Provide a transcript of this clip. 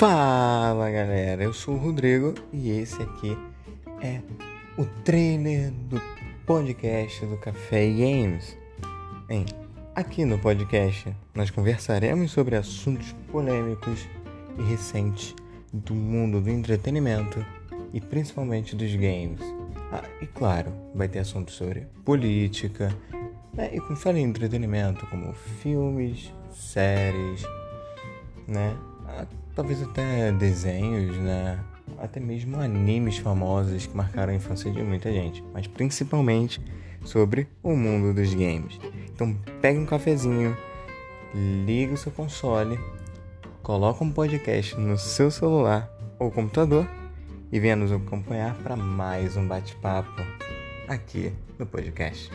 Fala galera, eu sou o Rodrigo e esse aqui é o trailer do podcast do Café Games. Bem, aqui no podcast nós conversaremos sobre assuntos polêmicos e recentes do mundo do entretenimento e principalmente dos games. Ah, e claro, vai ter assuntos sobre política, né? e como falei, entretenimento, como filmes, séries, né? Ah, talvez até desenhos, né? Até mesmo animes famosos que marcaram a infância de muita gente, mas principalmente sobre o mundo dos games. Então pega um cafezinho, liga o seu console, coloca um podcast no seu celular ou computador e venha nos acompanhar para mais um bate-papo aqui no podcast.